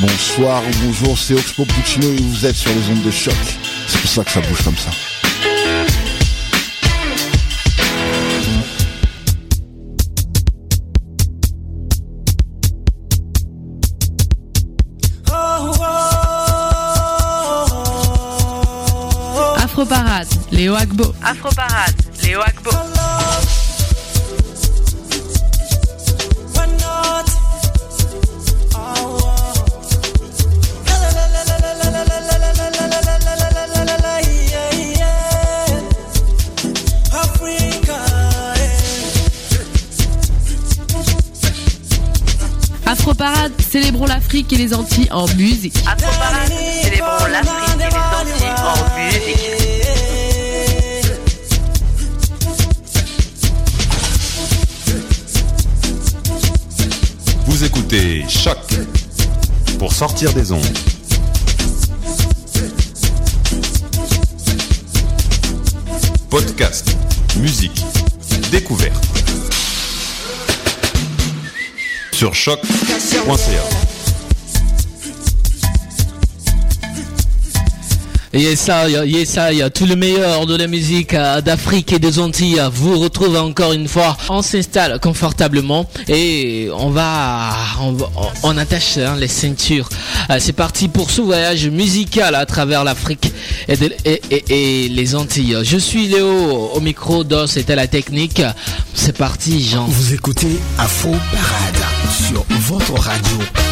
Bonsoir ou bonjour, c'est Oxpo Puccino et vous êtes sur les ondes de choc. C'est pour ça que ça bouge comme ça. Afroparade, Léo Agbo. Afroparade, Léo Agbo. Afroparade, célébrons l'Afrique et les Antilles en musique. Afroparade, célébrons l'Afrique et les Antilles en musique. Vous écoutez Choc pour sortir des ondes. Podcast, musique, découverte. Sur choc.ca. Yes, ça, yes, ça, y a tout le meilleur de la musique euh, d'Afrique et des Antilles vous retrouve encore une fois. On s'installe confortablement et on va, on, va- on attache hein, les ceintures. Euh, C'est parti pour ce voyage musical à travers l'Afrique et, et- et- et les Antilles. Je suis Léo au micro d'Os, c'était la technique. C'est parti, Jean. Vous écoutez Afro Parade sur votre radio.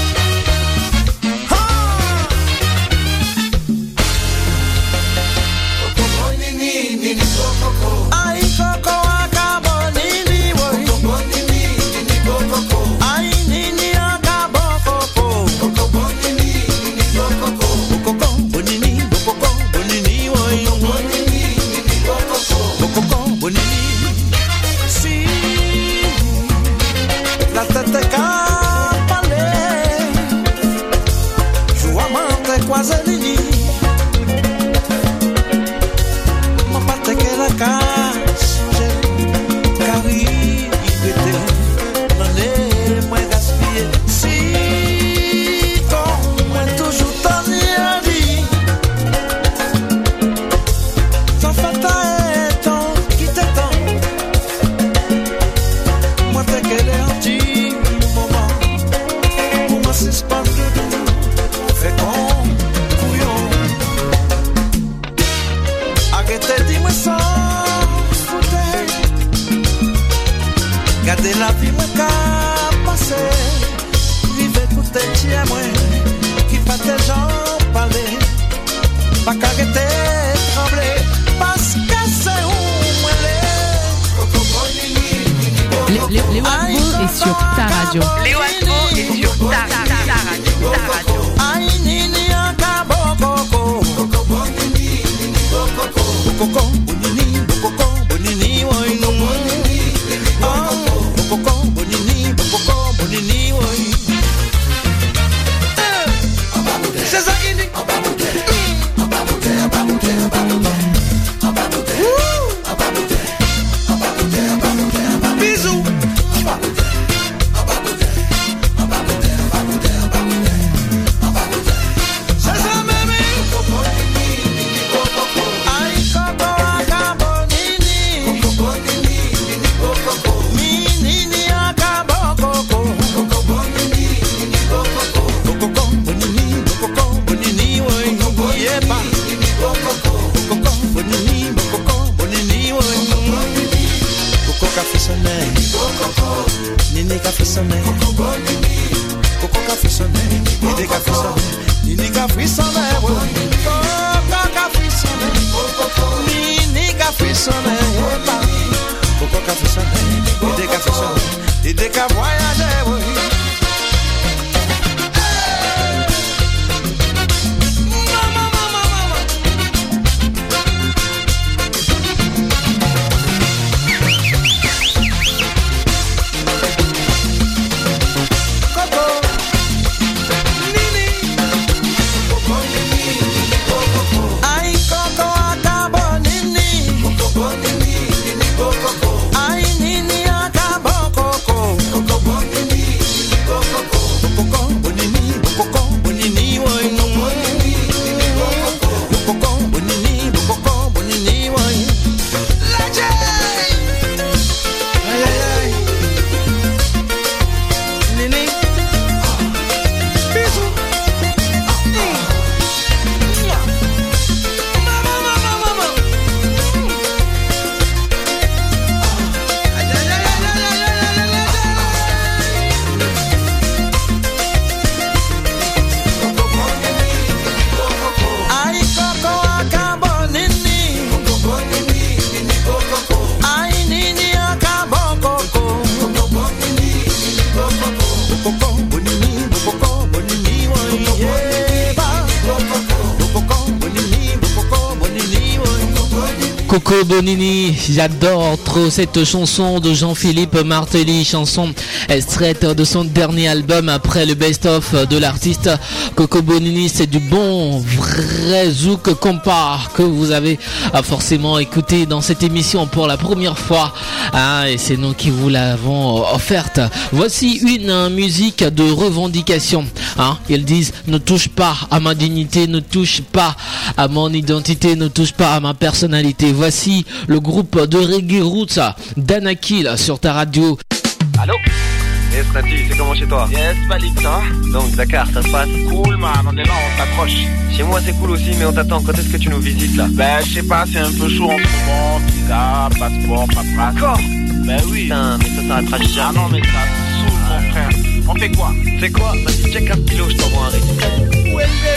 Bonini, j'adore trop cette chanson de Jean-Philippe Martelly, chanson extraite de son dernier album après le best-of de l'artiste. Coco Bonini, c'est du bon, vrai zouk compas que vous avez euh, forcément écouté dans cette émission pour la première fois. Ah, et c'est nous qui vous l'avons euh, offerte. Voici une euh, musique de revendication. Hein. Ils disent ne touche pas à ma dignité, ne touche pas à mon identité, ne touche pas à ma personnalité. Voici le groupe de reggae roots d'Anakil sur ta radio. Allô? Yes, Nati, c'est comment chez toi Yes, Malik, ça va Donc, Dakar, ça se passe Cool, man, on est là, on s'approche. Chez moi, c'est cool aussi, mais on t'attend. Quand est-ce que tu nous visites, là Ben, je sais pas, c'est un peu chaud en ce moment. Visa, passeport, paperasse. Encore Ben oui. Putain, mais ça s'arrêtera jamais. Ah non, mais ça saoule, mon frère. On fait quoi Fais quoi Vas-y, check un stylo, je t'envoie un rythme.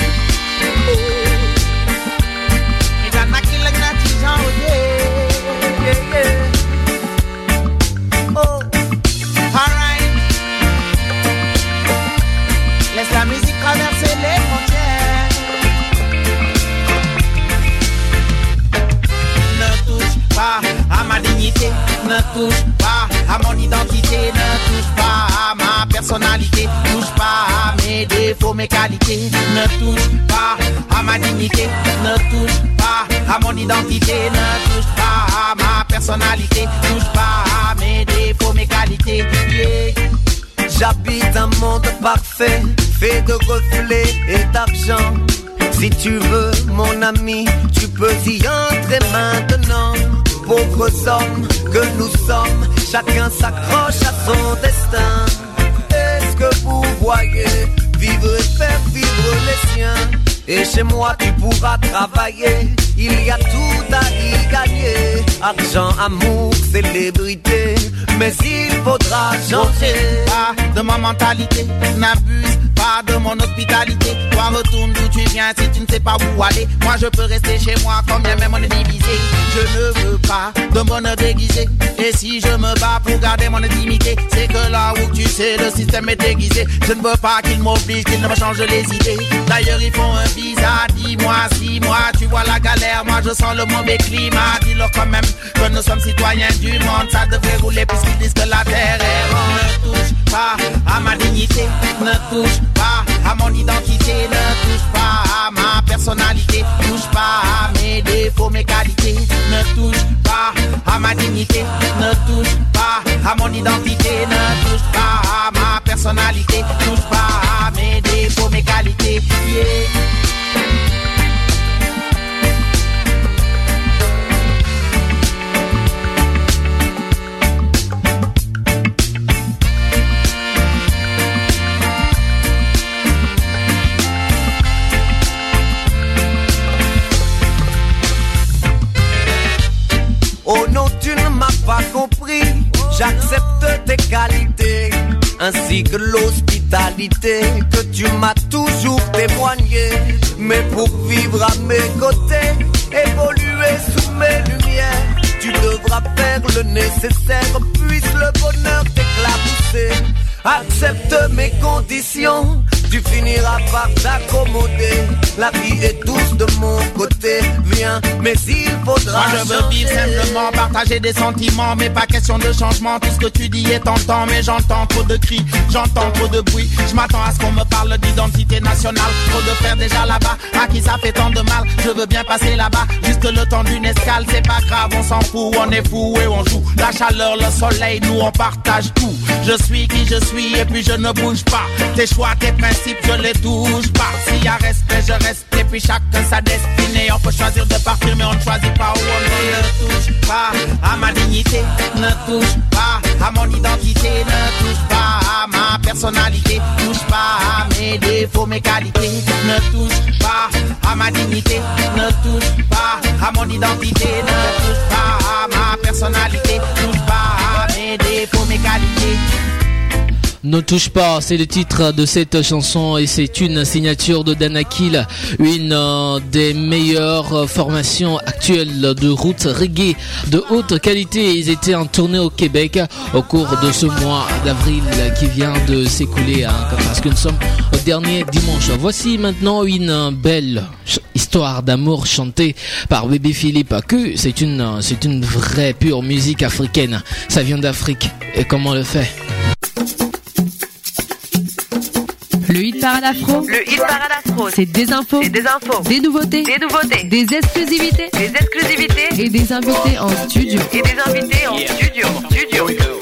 Ne touche pas à mon identité, ne touche pas à ma personnalité, touche pas à mes défauts, mes qualités, ne touche pas à ma dignité, ne touche pas à mon identité, ne touche pas à ma personnalité, touche pas à mes défauts, mes qualités. Yeah. J'habite un monde parfait, fait de reflets et d'argent. Si tu veux, mon ami, tu peux y entrer maintenant. Pauvres hommes que nous sommes, chacun s'accroche à son destin. Est-ce que vous voyez vivre et faire vivre les siens Et chez moi, tu pourras travailler. Il y a tout à y gagner. Argent, amour, célébrité. Mais il faudra changer. Ah, de ma mentalité. N'abuse pas de mon hospitalité. Toi, retourne d'où tu viens si tu ne sais pas où aller. Moi, je peux rester chez moi quand bien même on est. Je ne veux pas de bonheur déguisé. Et si je me bats pour garder mon intimité, c'est que là où tu sais, le système est déguisé. Je ne veux pas qu'il m'oblige, qu'il ne me change les idées. D'ailleurs, ils font un visa. Dis-moi si moi, tu vois la galère. Moi, je sens le mauvais climat. Dis-leur quand même que nous sommes citoyens du monde. Ça devrait rouler puisqu'ils disent que la terre est ronde. Ne touche pas à ma dignité. Ne touche pas à mon identité. Ne touche pas à ma personnalité. Touche pas à mes défauts, mes qualités. Ne touche pas à ma dignité. Ne touche pas à mon identité. Ne touche pas à ma personnalité. Touche pas à mes défauts, mes qualités. Qualités, ainsi que l'hospitalité que tu m'as toujours témoigné. Mais pour vivre à mes côtés, évoluer sous mes lumières, tu devras faire le nécessaire, puisse le bonheur t'éclabousser. Accepte mes conditions, tu finiras par t'accommoder. La vie est douce de mon côté, viens, mais il faudra Moi je veux vivre simplement, partager des sentiments, mais pas question de changement. Tout ce que tu dis est tentant, mais j'entends trop de cris, j'entends trop de bruit. Je m'attends à ce qu'on me parle d'identité nationale. Trop de frères déjà là-bas, à qui ça fait tant de mal. Je veux bien passer là-bas, juste le temps d'une escale. C'est pas grave, on s'en fout, on est fou et on joue. La chaleur, le soleil, nous on partage tout. Je suis qui je suis et puis je ne bouge pas. Tes choix, tes principes, je les touche pas. S'il y a respect, je reste et puis chacun sa destinée. On peut choisir de partir, mais on ne choisit pas où on est. Ne touche pas à ma dignité, ne touche pas à mon identité, ne touche pas à ma personnalité, touche pas à mes défauts, mes qualités, ne touche pas à ma dignité, ne touche pas à mon identité, ne touche pas à ma personnalité, touche pas à mes défauts, mes qualités. Ne touche pas, c'est le titre de cette chanson et c'est une signature de Danakil, une euh, des meilleures formations actuelles de route reggae de haute qualité. Ils étaient en tournée au Québec au cours de ce mois d'avril qui vient de s'écouler hein, parce que nous sommes au dernier dimanche. Voici maintenant une belle histoire d'amour chantée par Bébé Philippe. C'est une, c'est une vraie pure musique africaine. Ça vient d'Afrique. Et comment le fait? Le hit parade afro. Le hit parade afro. C'est des infos. C'est des infos. Des nouveautés. Des nouveautés. Des exclusivités. Des exclusivités. Et des invités en studio. Et des invités en studio. Studio.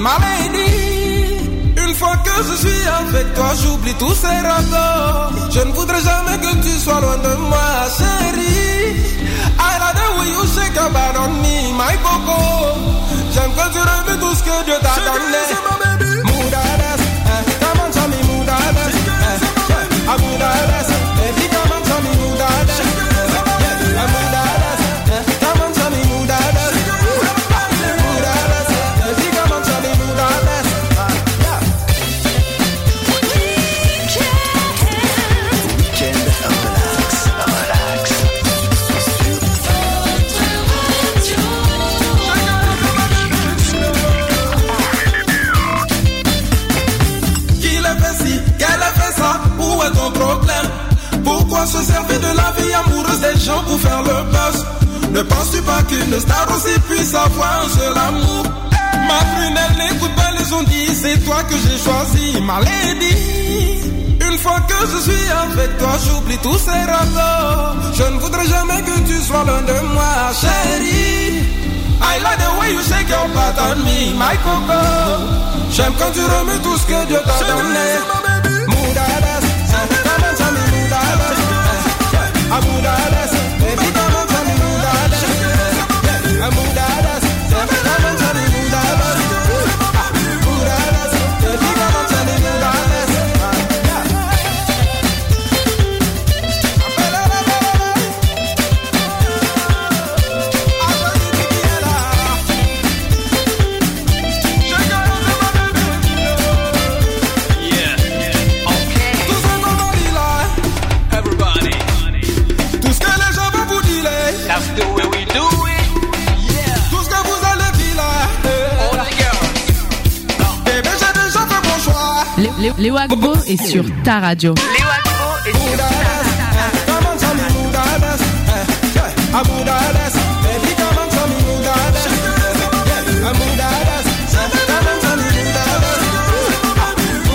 Ma lady. Une fois que je suis avec toi, j'oublie tous ces rapports. Je ne voudrais jamais que tu sois loin de moi, chérie. I love the way you shake your body on me, my coco. J'aime que tu revis tout ce que Dieu t'a donné. Moudades, eh, on, show me moudades, eh, yeah, De la vie amoureuse des gens pour faire le buzz Ne penses-tu pas qu'une star aussi puisse avoir un seul amour? Ma ils ont dit, c'est toi que j'ai choisi, ma lady. Une fois que je suis avec toi, j'oublie tous ces ragots. Je ne voudrais jamais que tu sois loin de moi, chérie. I like the way you shake your butt on me, my coco. J'aime quand tu remets tout ce que Dieu t'a donné. I would have Léo Agbo est sur ta radio.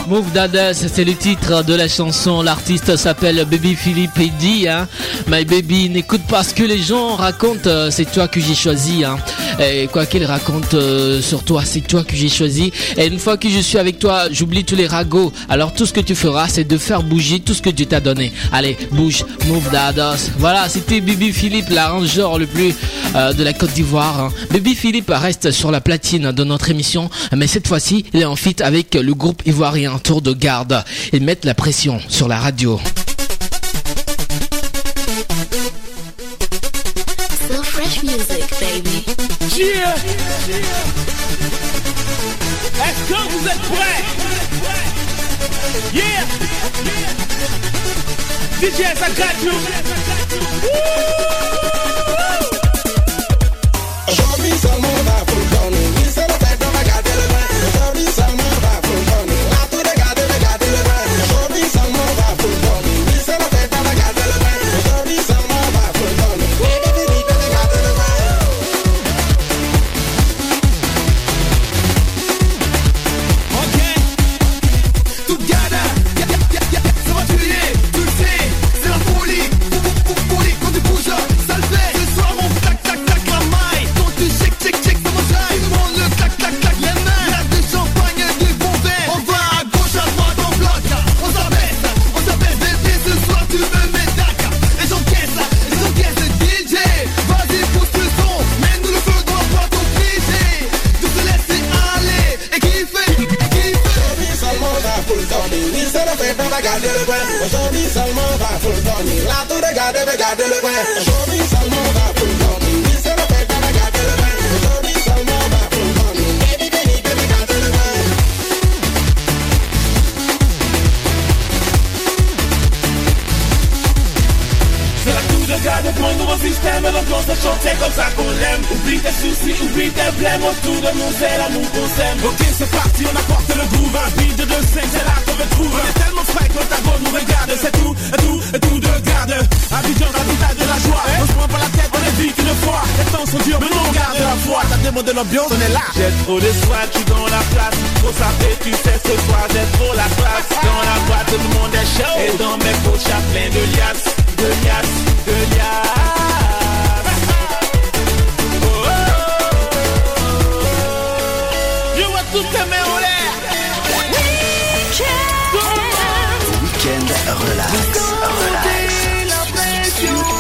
Move Dadas, c'est le titre de la chanson. L'artiste s'appelle Baby Philippe et dit hein. My baby, n'écoute pas ce que les gens racontent, euh, c'est toi que j'ai choisi. Hein. Et quoi qu'ils racontent euh, sur toi, c'est toi que j'ai choisi. Et une fois que je suis avec toi, j'oublie tous les ragots. Alors tout ce que tu feras, c'est de faire bouger tout ce que Dieu t'a donné. Allez, bouge, Move Dadas. Voilà, c'était Baby Philippe, l'arrangeur le plus euh, de la Côte d'Ivoire. hein. Baby Philippe reste sur la platine de notre émission, mais cette fois-ci, il est en fit avec le groupe ivoirien Tour de Garde. Ils mettent la pression sur la radio. Yeah. As guns as black. Yeah. DJs, I got you. Woo! Oublie tes soucis, oublie tes blèmes Autour de nous c'est l'amour qu'on c'est parti, on apporte demandé l'ambiance, on est là J'ai trop de je suis dans la place Trop sapé, tu sais ce soir J'ai trop la classe Dans la boîte, tout le monde est chaud Et dans mes poches, y'a plein de liasses De liasses, de liasses Oh, oh, oh. Je vois toutes tes mains en l'air Week-end relax. Relax.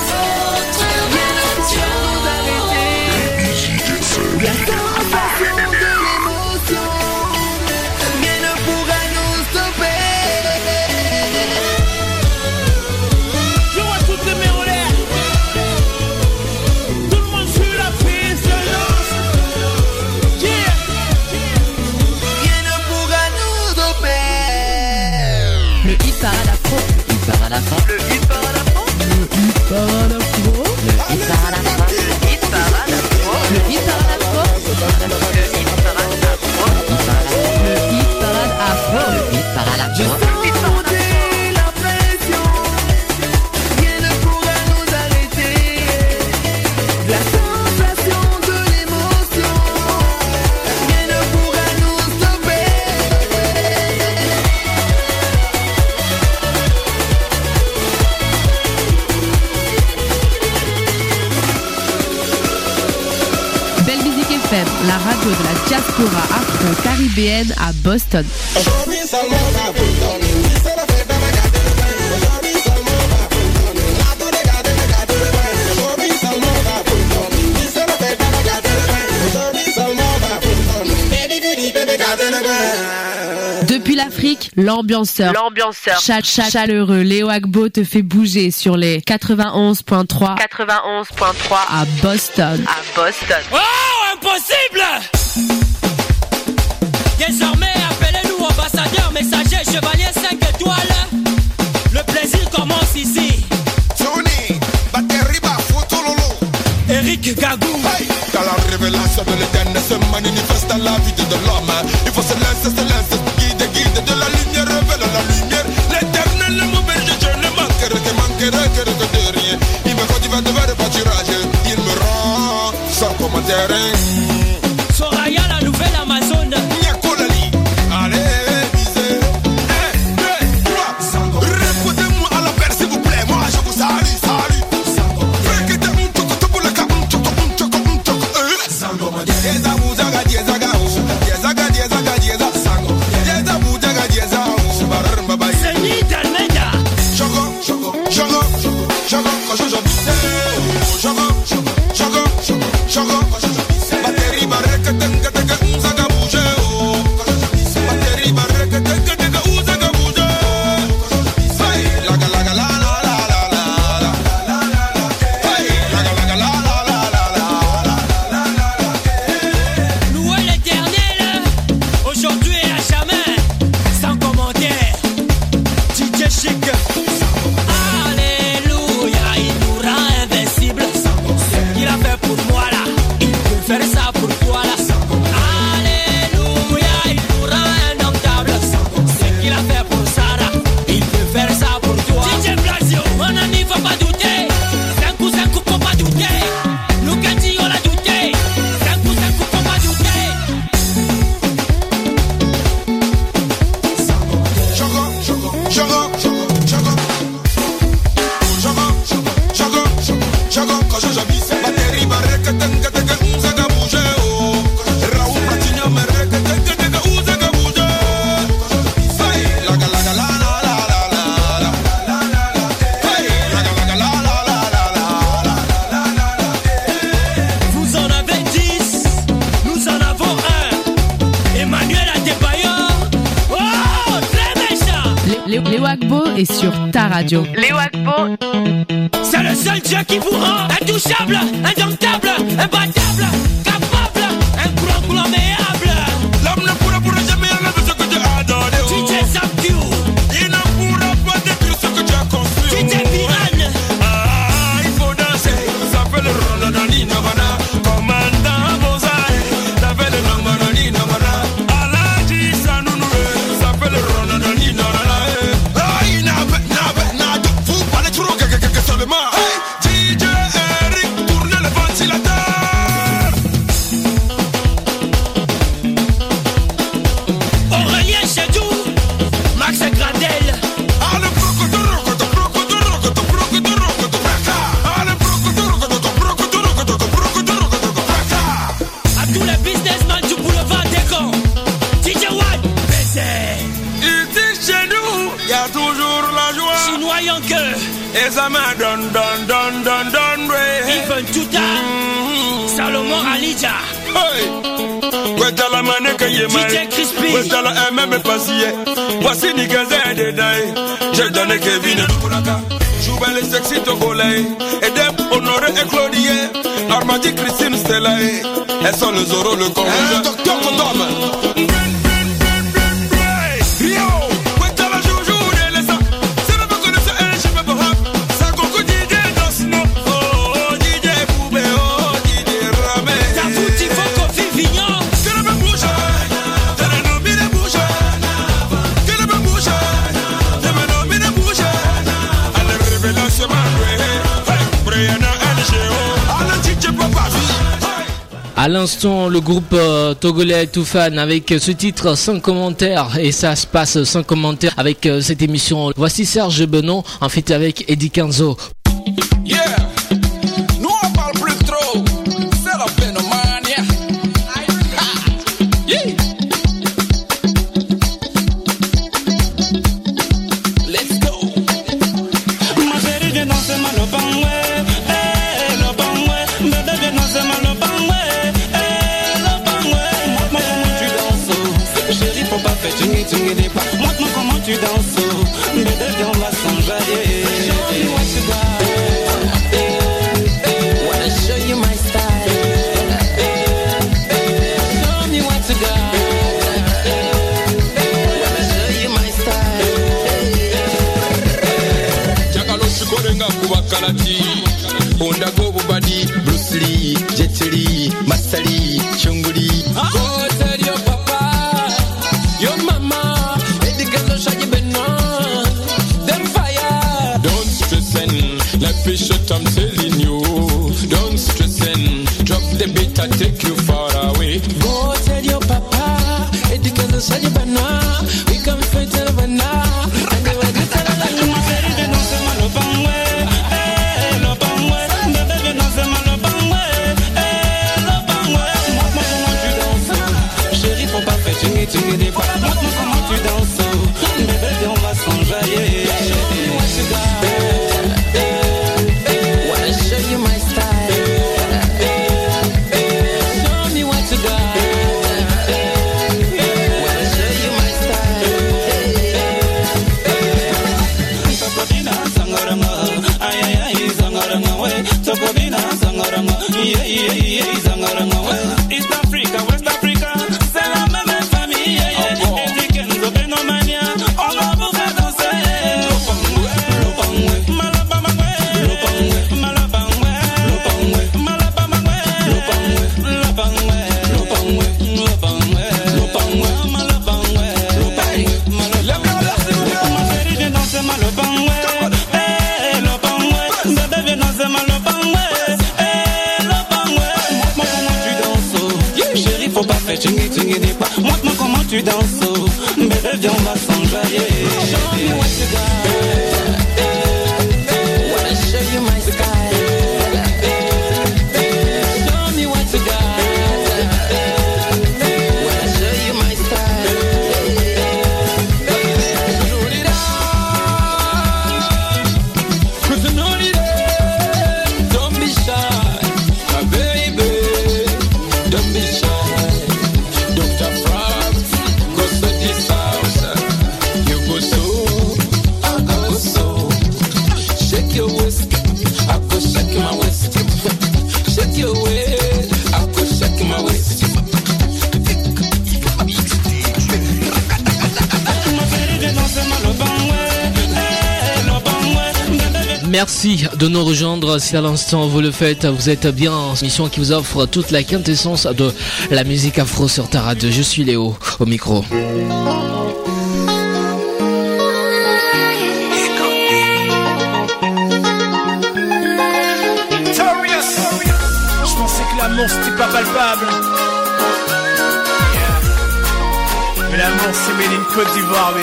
Le hit parade afro. Le hit parade afro. Le hit parade afro. Le hit parade afro. Le hit parade afro. Le hit parade afro. Le hit parade afro. Je sens monter à Boston. Depuis l'Afrique, l'ambianceur. L'ambianceur. Chat -cha chaleureux. Léo Agbo te fait bouger sur les 91.3. 91.3 à Boston. À Boston. Oh, impossible! chevalier 5 étoiles. Le plaisir commence ici. Tony, Eric Gagou. Car la révélation de l'éternel se manifeste dans la vie de l'homme. Il faut se lancer, se lancer, guide, guide de la lumière, révèle la lumière. L'éternel, ne que de. Il me vers. Il me rend. radio. Léo Agbo. C'est le seul Dieu qui vous rend intouchable, ne kevin. Dukulaka sexy togolais. Edem honoré et claudie normandie christine stella et son le zoro le congé À l'instant, le groupe euh, togolais Toufan avec ce titre sans commentaire et ça se passe sans commentaire avec euh, cette émission. Voici Serge Benon en fait avec Eddie Canzo You don't. Merci de nous rejoindre si à l'instant vous le faites. Vous êtes bien en mission qui vous offre toute la quintessence de la musique afro sur ta. Je suis Léo au micro. c'était pas palpable. Mais l'amour, c'est Côte d'Ivoire.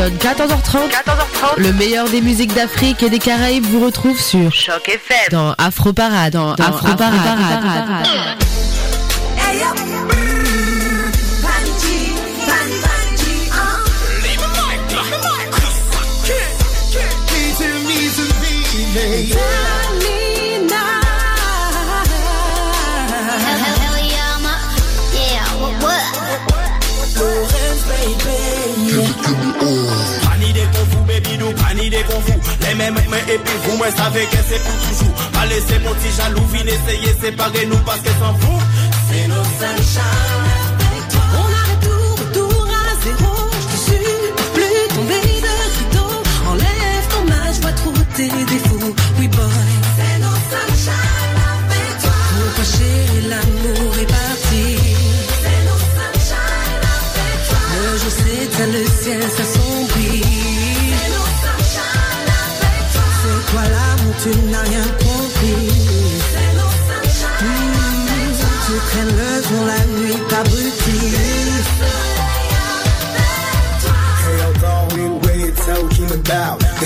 Sonne 14h30, le meilleur des musiques d'Afrique et des Caraïbes vous retrouve sur Choc FM. dans Afro Parade, dans, Afro Parade. Mais et puis vous, moi, savez que c'est pour toujours. Pas laisser mon petit jaloux, vine essayer, séparer nous parce que sans vous, c'est nos sunshine.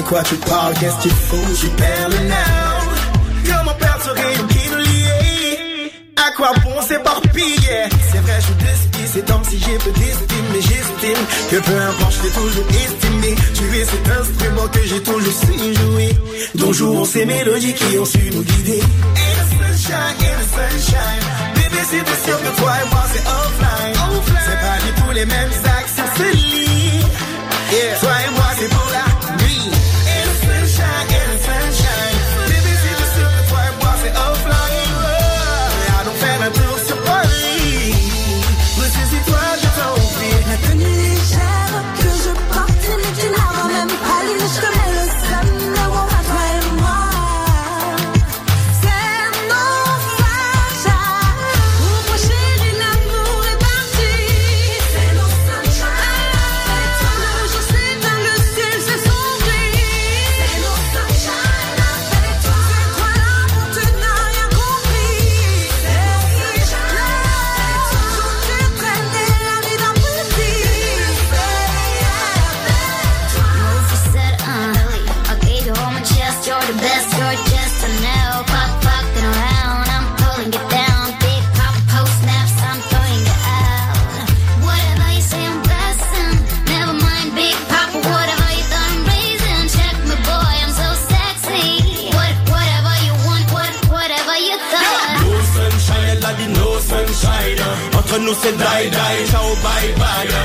Quoi tu parles, qu'est-ce que tu fous, j'y perds le now Comment perdre ce rayon qui nous lie À quoi bon s'éparpiller? C'est vrai, je despise ces temps si j'ai peu d'estime Mais j'estime que peu importe, je t'ai toujours estimé. Tu es cet instrument que j'ai toujours su jouer. Dont jouons ces mélodies qui ont su nous guider sunshine, le sunshine. Bébé, c'est bien sûr que toi et moi c'est offline. C'est pas du tout les mêmes actions, c'est lit Yeah. Toi et moi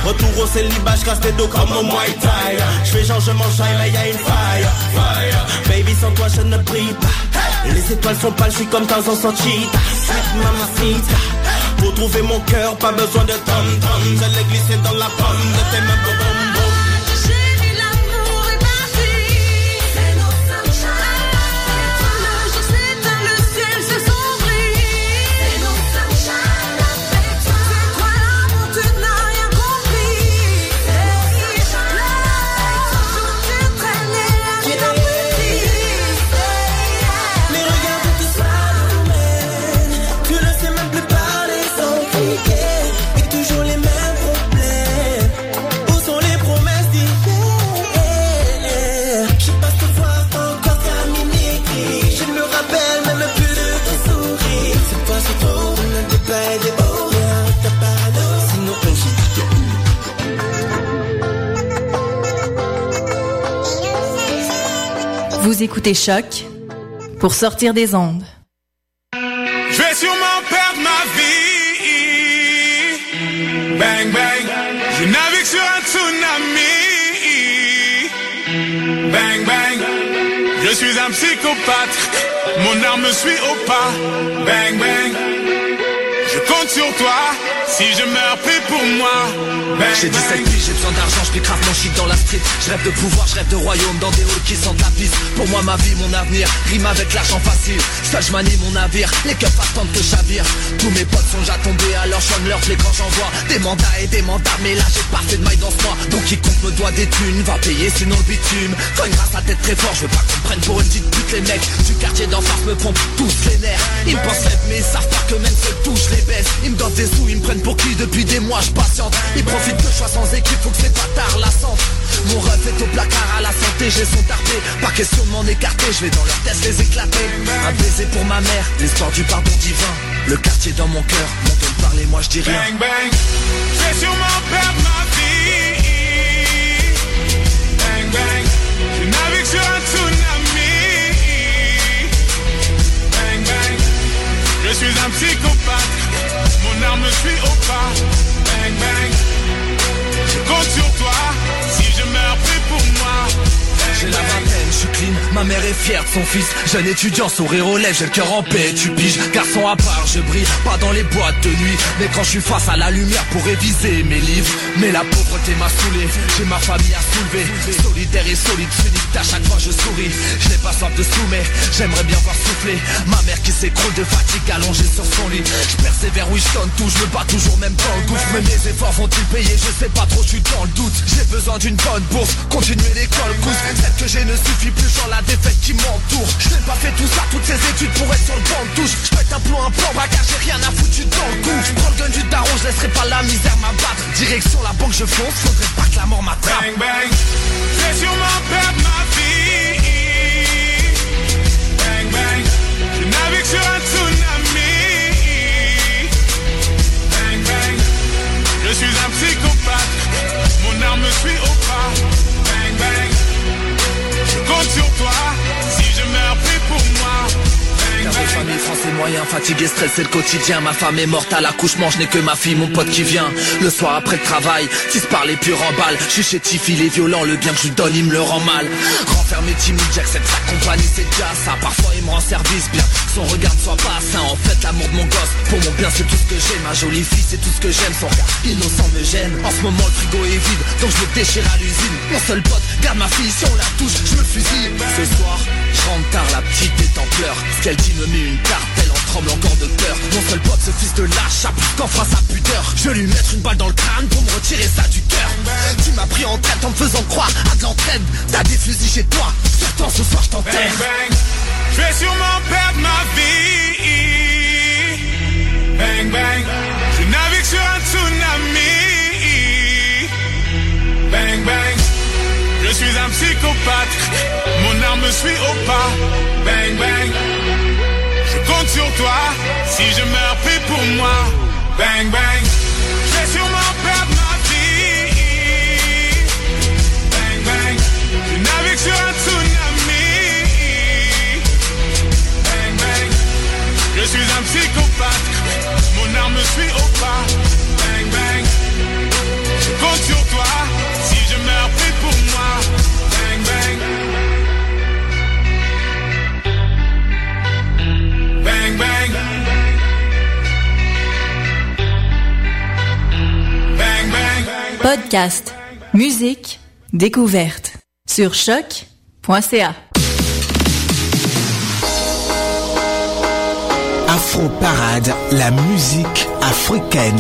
Retour au célibat, je casse des dos comme au Muay Thai. Je fais genre je m'enjaille, mais y'a une fire. Baby sans toi je ne brille pas. Les étoiles sont pâles, je suis comme Tarzan sans cheetah. Mamacita. Pour trouver mon cœur, pas besoin de tom tom. Je l'ai glissé dans la pomme de tes mains, écoutez Choc pour sortir des ondes. Je vais sûrement perdre ma vie. Bang bang, je navigue sur un tsunami. Bang bang, je suis un psychopathe. Mon arme me suit au pas. Bang bang, je compte sur toi. Si je meurs, prie pour moi. Bang, J'ai 17 bang. piges, j'ai besoin d'argent, je grave mon shit dans la street. Je rêve de pouvoir, je rêve de royaume dans des halls qui sentent la piste Pour moi ma vie, mon avenir, rime avec l'argent facile. Seul je manie mon navire, les keufs attendent que j'avire Tous mes potes sont déjà tombés, alors je leur les quand j'envoie Des mandats et des mandats, mais là j'ai pas fait de maille dans ce mois. Donc quiconque me doit des thunes, va payer sinon le bitume. Grâce la tête très fort, je veux pas qu'on prenne pour une petite pute Les mecs du quartier d'en face me pompent tous les nerfs. Ils me pensent mais ils savent pas que même seul tout je les baisse Ils me donnent des sous, ils me prennent pour qui depuis des mois je patiente Ils profitent que je sois sans équipe, faut que c'est pas tard la centre Mon rêve est au placard à la santé, j'ai son tarpé Pas question de m'en écarter, je vais dans leur test les éclater Un baiser pour ma mère, l'espoir du pardon divin Le quartier dans mon cœur, mon de parler, moi je dis rien Bang bang, je vais sûrement perdre ma vie. Bang bang, je navigue sur un tsunami. Bang bang, je suis un psychopathe. Mon arme me suit au ma mère est fière de son fils. Jeune étudiant, sourire aux lèvres, j'ai le cœur en paix, tu piges Garçon à part, je brille, pas dans les boîtes de nuit. Mais quand je suis face à la lumière pour réviser mes livres. Mais la pauvreté m'a saoulé, j'ai ma famille à soulever. Solitaire et solide, unique, à chaque fois je souris. Je n'ai pas soif de mais j'aimerais bien voir souffler. Ma mère qui s'écroule de fatigue allongée sur son lit. Je persévère, oui je donne tout, je me bats toujours même dans le gouffre Mais mes efforts vont-ils payer, je sais pas trop, je suis dans le doute. J'ai besoin d'une bonne bourse, continuer l'école, cousse Celle que j'ai ne suffit plus, genre la défaite qui m'entoure Je n'ai pas fait tout ça, toutes ces études pour être sur le banc de touche. Je pète un plomb, un plan, bagage, j'ai rien à foutre dans le cou le gun du daron, je laisserai pas la misère m'abattre. Direction la banque, je fonce, faudrait pas que la mort m'attrape. Bang bang, vais sûrement perdre ma vie. Bang bang, je navigue sur un tsunami. Bang bang, je suis un psychopathe. Mon arme me suit au pas. Bang bang, compte sur toi. Si je meurs, prie pour moi. Carré bang. famille, français moyen, fatigué, stressé le quotidien. Ma femme est morte à l'accouchement, je n'ai que ma fille, mon pote qui vient. Le soir après le travail, tisse par les purs en balle. Je suis chétif, il est violent, le bien que je donne, il me le rend mal. Renfermé timide, j'accepte sa compagnie, c'est déjà ça. Parfois il me rend service, bien. Son regard soit pas sain. En fait l'amour de mon gosse, pour mon bien c'est tout ce que j'ai. Ma jolie fille c'est tout ce que j'aime, son regard innocent me gêne. En ce moment le frigo est vide, donc je me déchire à l'usine. Mon seul pote, garde ma fille, si on la touche, je me fusille. Ce soir, rentre tard, la petite est en pleurs. Ce qu'elle dit me met une tarte, elle en tremble encore de peur. Mon seul pote, ce fils de lâche, qu'en fera sa pudeur? Je lui mettre une balle dans le crâne pour me retirer ça du cœur. Tu m'as pris en traite en me faisant croire à de l'entraide T'as des fusils chez toi, surtout ce soir je Bang t'enterre bang, je vais sûrement perdre ma vie. Bang bang, je navigue sur un tsunami. Bang bang, je suis un psychopathe. Arme me suit au pas. Bang bang, je compte sur toi. Si je meurs, prie pour moi. Bang bang, je vais sûrement perdre ma vie. Bang bang, je navigue sur un tsunami. Bang bang, je suis un psychopathe. Mon arme me suit au pas. Bang bang, je compte sur toi. Si je meurs, prie pour moi. Podcast, musique, découverte. Sur choc.ca. Afro Parade, la musique africaine.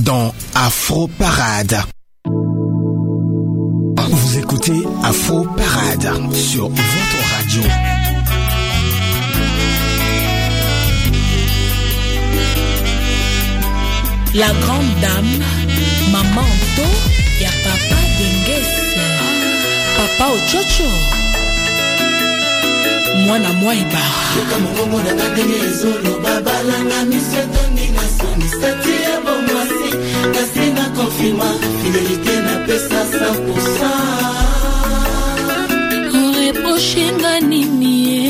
Dans Afro Parade. Vous écoutez Afro Parade sur votre radio. La grande dame, maman Anto, ya papa Dengese, papa Ochocho, mwana mwaiba. yoka mongongo na nga ndenge ezoloba balanga miso etondi na soni stati ya bomwasi kasi na konfirma fidelité napesa 100 oreprochenga nini ye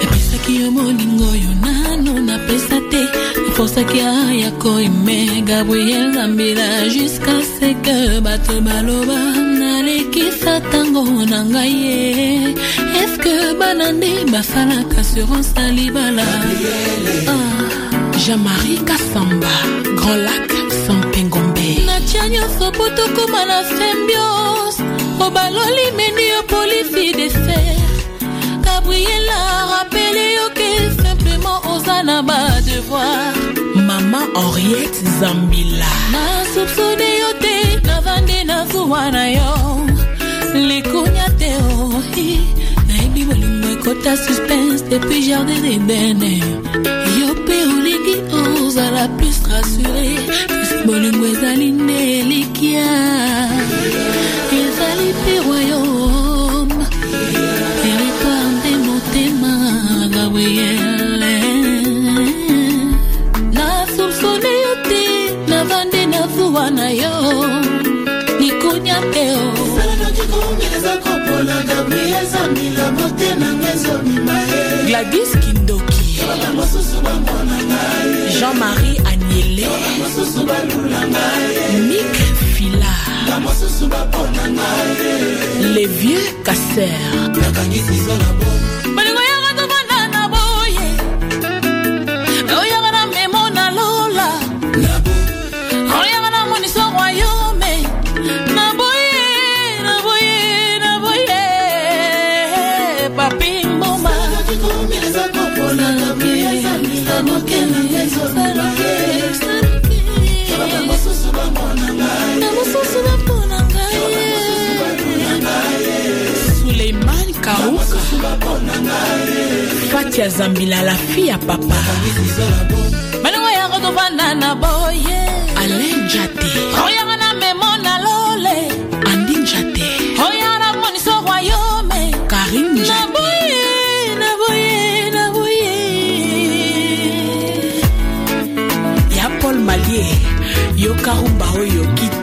napesaki yo molingo yo nano napesa te. Naposaki aya koime gabriel zambila jusqu'à ce que bato baloba nalekisa ntango na ngai ye eske bana nde basalaka assurance na libala Ah, jean-marie kasamba grand lac sampengombe natia nyonso po tokóma na symbiose obaloli meni yo polisi deser gabriela rapele yo ke simplement oza na badevoir mama henriette zambila. Nasupsone yo te navande na zuwa na yo. Likunya te ohi nayebi bolingo ekota suspense depuis jardin d'edene yo mpe ozala plus rassure bolingo ezali nde elikia ezali mpe royaume territoire nde motema gabriele nasupsone yo te navande na zuwa na yo likunya te o eza kopola gabriel zambila mote nanga ezomima ye gladys kindoki jean-marie ngai mik fila les vieux casser fatia zambila la fille ya papa. Balingo yako tovanda na boye. Alain jate. Oyaka na memo na lole. Andi njate oyaka na moniso royaume. Karin na boye na boye na boye. Ya paul malie yoka rumba oyo kitoko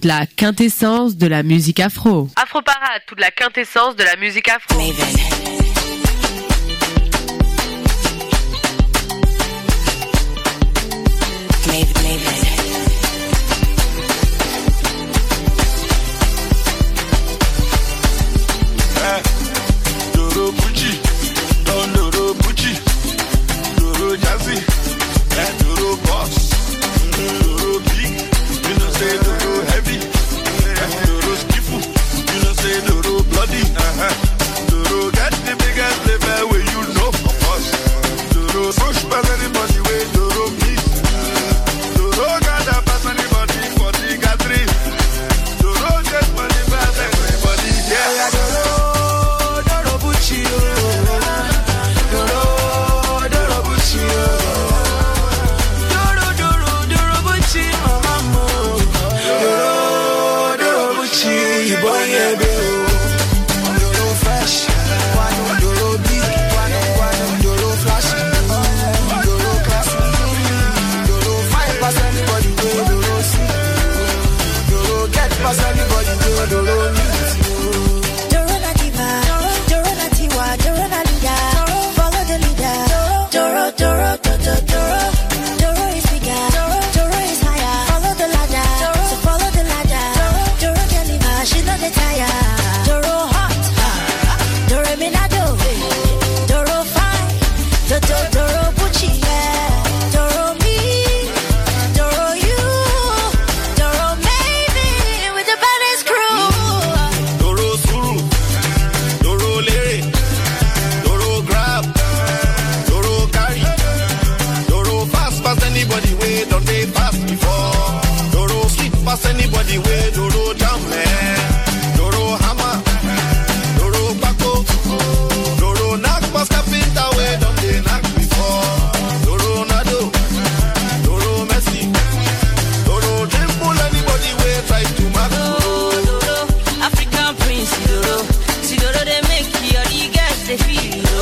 toute la quintessence de la musique afro. Afro Parade, toute la quintessence de la musique afro.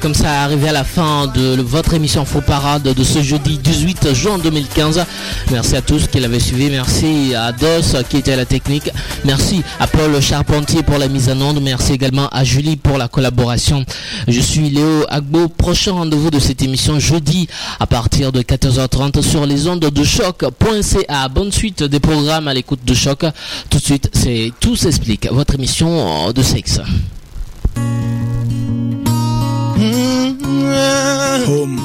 comme ça arrivés à la fin de votre émission Faux Parade de ce jeudi 18 juin 2015. Merci à tous qui l'avaient suivi. Merci à Dos qui était à la technique. Merci à Paul Charpentier pour la mise en onde. Merci également à Julie pour la collaboration. Je suis Léo Agbo. Prochain rendez-vous de cette émission jeudi à partir de 14h30 sur les ondes de choc.ca. Bonne suite des programmes à l'écoute de choc. Tout de suite, c'est Tout s'explique. Votre émission de sexe. Home.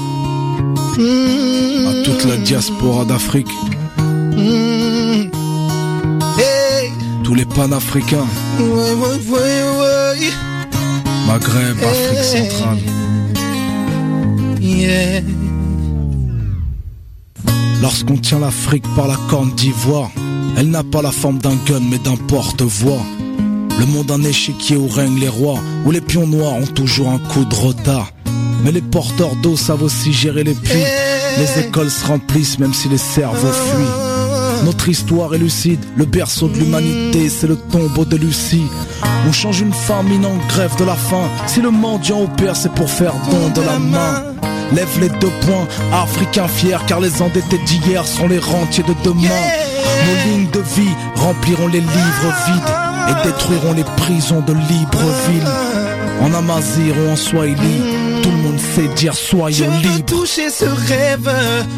À toute la diaspora d'Afrique. Hey, Tous les panafricains. ouais, ouais, ouais, ouais. Maghreb, Afrique centrale. Yeah. Lorsqu'on tient l'Afrique par la corne d'ivoire, elle n'a pas la forme d'un gun mais d'un porte-voix. Le monde un échiquier où règnent les rois, où les pions noirs ont toujours un coup de retard. Mais les porteurs d'eau savent aussi gérer les puits. Les écoles se remplissent même si les cerveaux fuient. Notre histoire est lucide, le berceau de l'humanité, c'est le tombeau de Lucie. On change une famine en grève de la faim. Si le mendiant opère, c'est pour faire don de la main. Lève les deux points, africains fiers, car les endettés d'hier sont les rentiers de demain. Nos lignes de vie rempliront les livres vides et détruiront les prisons de Libreville. En Amazir ou en Swahili, tout le monde sait dire Je soyons veux libres. toucher ce rêve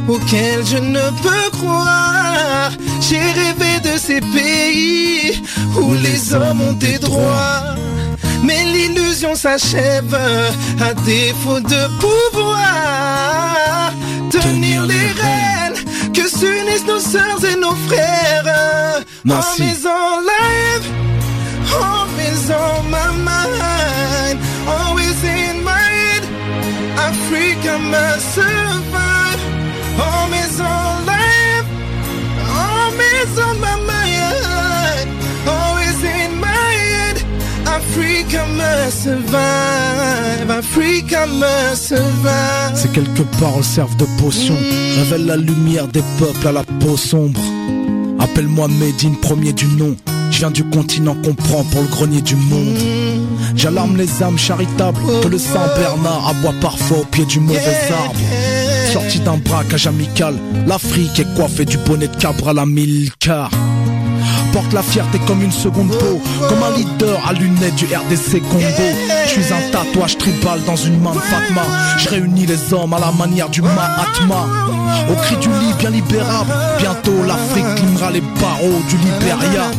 auquel je ne peux croire. J'ai rêvé de ces pays où les hommes ont des droits. Mais l'illusion s'achève à défaut de pouvoir. Tenir les rênes, que s'unissent nos sœurs et nos frères. Merci. Always on live, always on my on my mind, always in my head. Africa survive, Africa survive. Ces quelques paroles servent de potion, révèlent la lumière des peuples à la peau sombre. Appelle-moi Médine, premier du nom. Je viens du continent qu'on prend pour le grenier du monde. J'alarme les âmes charitables que le Saint-Bernard aboie parfois au pied du mauvais arbre. Sorti d'un braquage amical, l'Afrique est coiffée du bonnet de cabre à la Milka. Porte la fierté comme une seconde peau, comme un leader à lunettes du RDC Congo. Je suis un tatouage tribal dans une main de Fatma. Je réunis les hommes à la manière du Mahatma. Au cri du lit bien libérable, bientôt l'Afrique climera les barreaux du Libéria.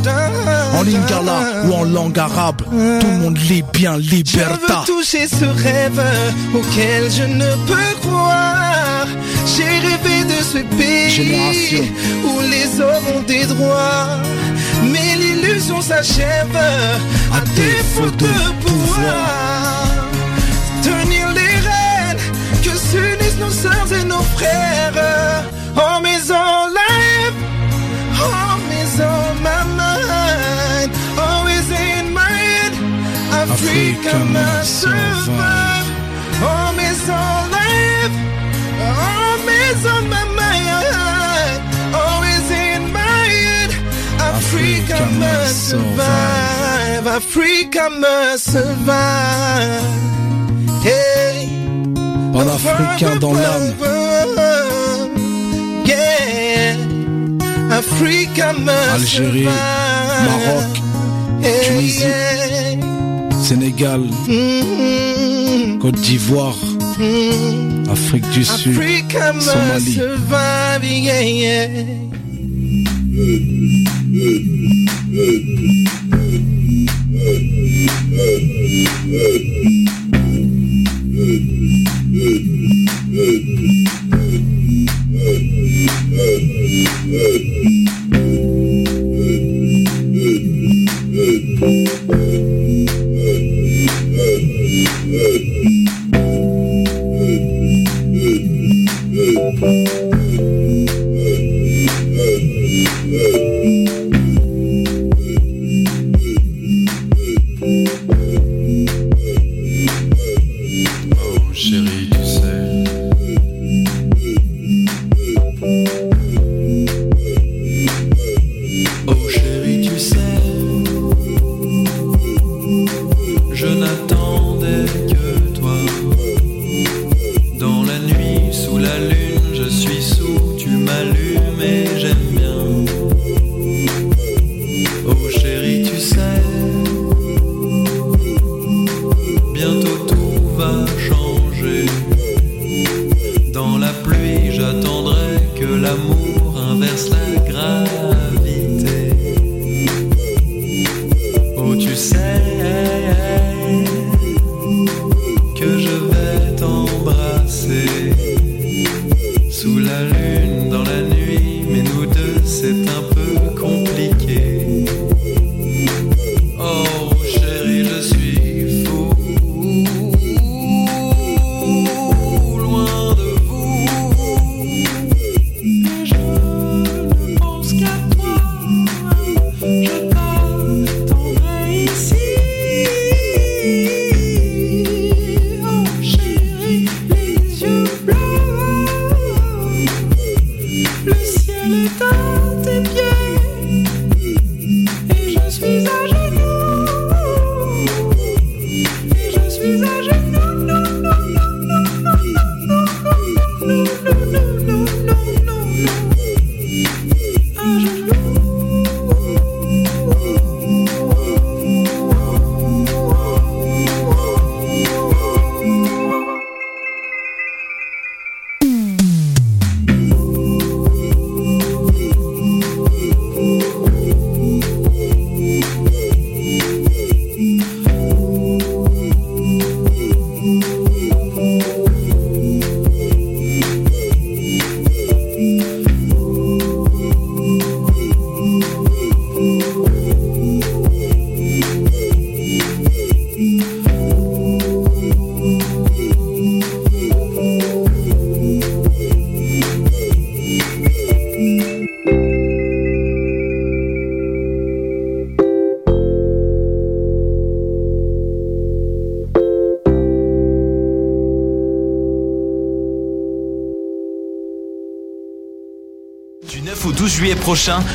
En lingala ou en langue arabe, tout le monde lit bien Je liberta. veux toucher ce rêve auquel je ne peux croire. J'ai rêvé de ce pays Génération. où les hommes ont des droits. Mais s'achève à défaut de pouvoir. Tenir les rênes que s'unissent nos sœurs et nos frères. Oh, mais en life, oh, mais on my mind, always in my head. Africa must survive. Oh, en life, oh, mais on my mind, Africa must survive. Africa must survive. Hey. Panafricain dans l'âme. Yeah. Africa must Algérie, survive. Maroc, Tunisie. Sénégal, Mm, Côte d'Ivoire, mm. Afrique du Sud, Somalie. Survive. Yeah,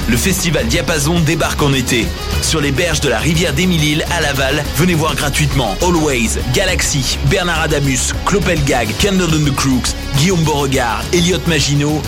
le festival Diapason débarque en été. Sur les berges de la rivière d'Émile-Île à Laval, venez voir gratuitement Always, Galaxy, Bernard Adamus, Clopelgag, Candle and the Crooks, Guillaume Beauregard, Elliot Maginot,